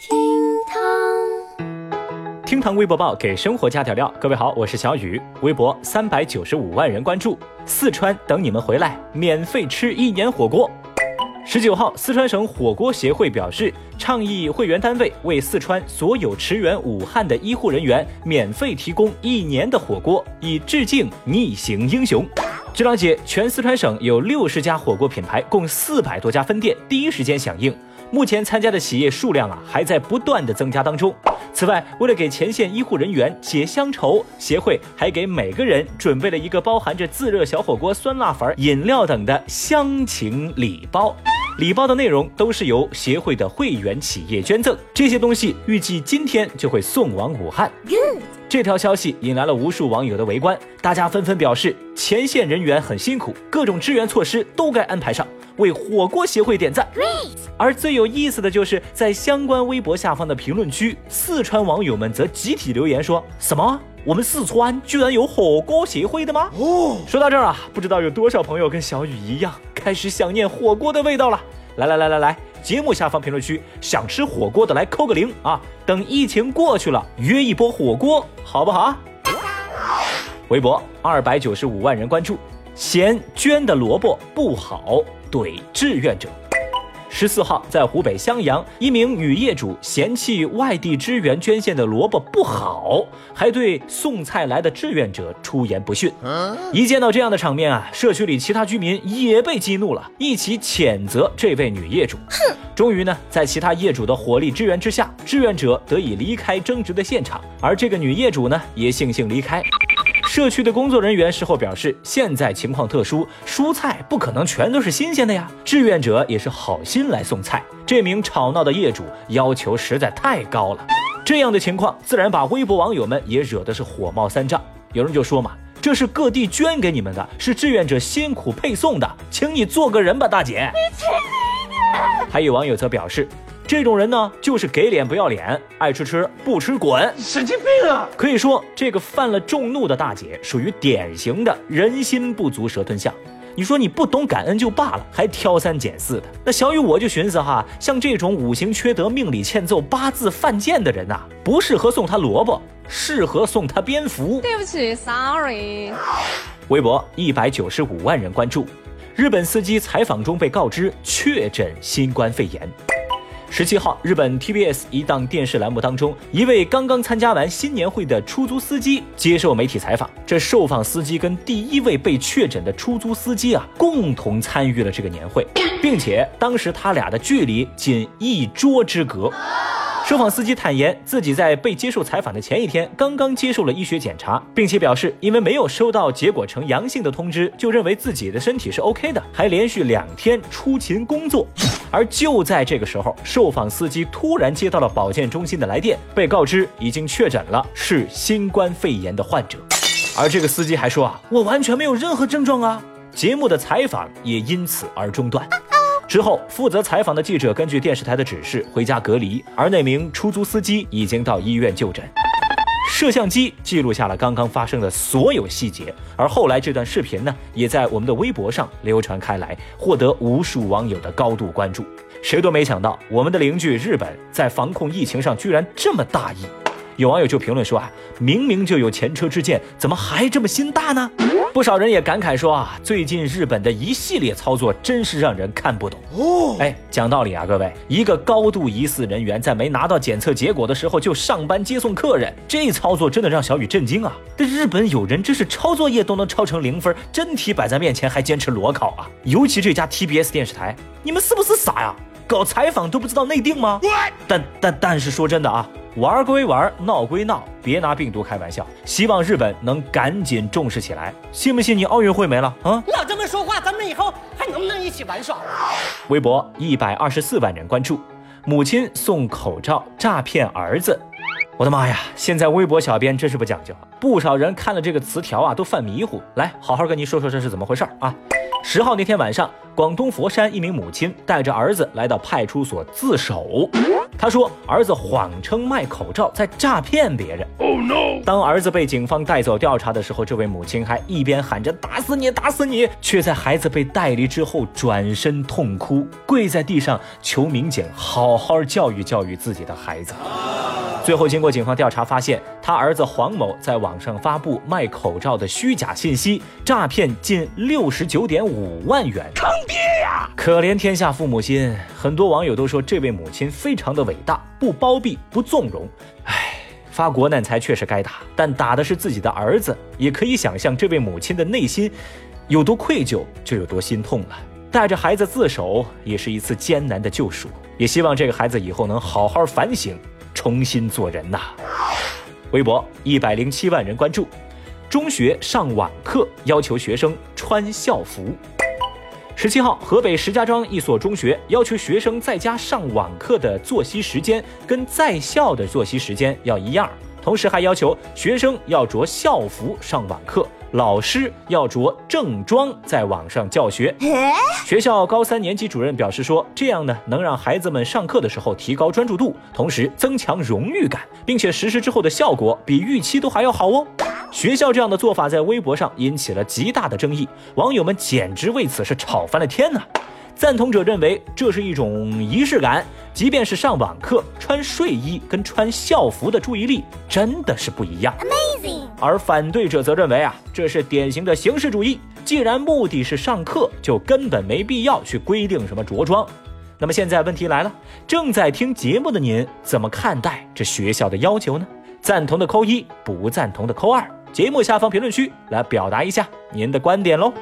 厅堂，厅堂微博报给生活加点料。各位好，我是小雨，微博三百九十五万人关注。四川等你们回来，免费吃一年火锅。十九号，四川省火锅协会表示，倡议会员单位为四川所有驰援武汉的医护人员免费提供一年的火锅，以致敬逆行英雄。据了解，全四川省有六十家火锅品牌，共四百多家分店，第一时间响应。目前参加的企业数量啊，还在不断的增加当中。此外，为了给前线医护人员解乡愁，协会还给每个人准备了一个包含着自热小火锅、酸辣粉、饮料等的乡情礼包。礼包的内容都是由协会的会员企业捐赠，这些东西预计今天就会送往武汉。这条消息引来了无数网友的围观，大家纷纷表示，前线人员很辛苦，各种支援措施都该安排上，为火锅协会点赞。而最有意思的就是在相关微博下方的评论区，四川网友们则集体留言说：“什么？我们四川居然有火锅协会的吗？”哦，说到这儿啊，不知道有多少朋友跟小雨一样，开始想念火锅的味道了。来来来来来，节目下方评论区想吃火锅的来扣个零啊！等疫情过去了，约一波火锅，好不好？微博二百九十五万人关注，嫌捐的萝卜不好怼志愿者。十四号，在湖北襄阳，一名女业主嫌弃外地支援捐献的萝卜不好，还对送菜来的志愿者出言不逊。一见到这样的场面啊，社区里其他居民也被激怒了，一起谴责这位女业主。哼！终于呢，在其他业主的火力支援之下，志愿者得以离开争执的现场，而这个女业主呢，也悻悻离开。社区的工作人员事后表示，现在情况特殊，蔬菜不可能全都是新鲜的呀。志愿者也是好心来送菜，这名吵闹的业主要求实在太高了。这样的情况自然把微博网友们也惹得是火冒三丈。有人就说嘛，这是各地捐给你们的，是志愿者辛苦配送的，请你做个人吧，大姐。你去你的！还有网友则表示。这种人呢，就是给脸不要脸，爱吃吃不吃滚，神经病啊！可以说，这个犯了众怒的大姐属于典型的人心不足蛇吞象。你说你不懂感恩就罢了，还挑三拣四的。那小雨我就寻思哈，像这种五行缺德、命里欠揍、八字犯贱的人呐，不适合送他萝卜，适合送他蝙蝠。对不起，sorry。微博一百九十五万人关注，日本司机采访中被告知确诊新冠肺炎。十七号，日本 TBS 一档电视栏目当中，一位刚刚参加完新年会的出租司机接受媒体采访。这受访司机跟第一位被确诊的出租司机啊，共同参与了这个年会，并且当时他俩的距离仅一桌之隔。受访司机坦言，自己在被接受采访的前一天，刚刚接受了医学检查，并且表示，因为没有收到结果呈阳性的通知，就认为自己的身体是 OK 的，还连续两天出勤工作。而就在这个时候，受访司机突然接到了保健中心的来电，被告知已经确诊了是新冠肺炎的患者。而这个司机还说啊，我完全没有任何症状啊。节目的采访也因此而中断。之后，负责采访的记者根据电视台的指示回家隔离，而那名出租司机已经到医院就诊。摄像机记录下了刚刚发生的所有细节，而后来这段视频呢，也在我们的微博上流传开来，获得无数网友的高度关注。谁都没想到，我们的邻居日本在防控疫情上居然这么大意。有网友就评论说啊，明明就有前车之鉴，怎么还这么心大呢？不少人也感慨说啊，最近日本的一系列操作真是让人看不懂哦。哎，讲道理啊，各位，一个高度疑似人员在没拿到检测结果的时候就上班接送客人，这操作真的让小雨震惊啊！这日本有人真是抄作业都能抄成零分，真题摆在面前还坚持裸考啊！尤其这家 TBS 电视台，你们是不是傻呀？搞采访都不知道内定吗？但但但是说真的啊。玩归玩，闹归闹，别拿病毒开玩笑。希望日本能赶紧重视起来。信不信你奥运会没了啊？老这么说话，咱们以后还能不能一起玩耍？微博一百二十四万人关注，母亲送口罩诈骗儿子。我的妈呀！现在微博小编真是不讲究，不少人看了这个词条啊，都犯迷糊。来，好好跟您说说这是怎么回事啊？十号那天晚上，广东佛山一名母亲带着儿子来到派出所自首。他说，儿子谎称卖口罩在诈骗别人。Oh no！当儿子被警方带走调查的时候，这位母亲还一边喊着“打死你，打死你”，却在孩子被带离之后转身痛哭，跪在地上求民警好好教育教育自己的孩子。最后，经过警方调查，发现他儿子黄某在网上发布卖口罩的虚假信息，诈骗近六十九点五万元。坑爹呀！可怜天下父母心，很多网友都说这位母亲非常的伟大，不包庇，不纵容。唉，发国难财确实该打，但打的是自己的儿子，也可以想象这位母亲的内心有多愧疚，就有多心痛了。带着孩子自首，也是一次艰难的救赎。也希望这个孩子以后能好好反省。重新做人呐！微博一百零七万人关注。中学上网课要求学生穿校服。十七号，河北石家庄一所中学要求学生在家上网课的作息时间跟在校的作息时间要一样，同时还要求学生要着校服上网课。老师要着正装在网上教学。学校高三年级主任表示说，这样呢能让孩子们上课的时候提高专注度，同时增强荣誉感，并且实施之后的效果比预期都还要好哦。学校这样的做法在微博上引起了极大的争议，网友们简直为此是吵翻了天呐！赞同者认为这是一种仪式感，即便是上网课，穿睡衣跟穿校服的注意力真的是不一样。Amazing。而反对者则认为啊，这是典型的形式主义。既然目的是上课，就根本没必要去规定什么着装。那么现在问题来了，正在听节目的您怎么看待这学校的要求呢？赞同的扣一，不赞同的扣二。节目下方评论区来表达一下您的观点喽。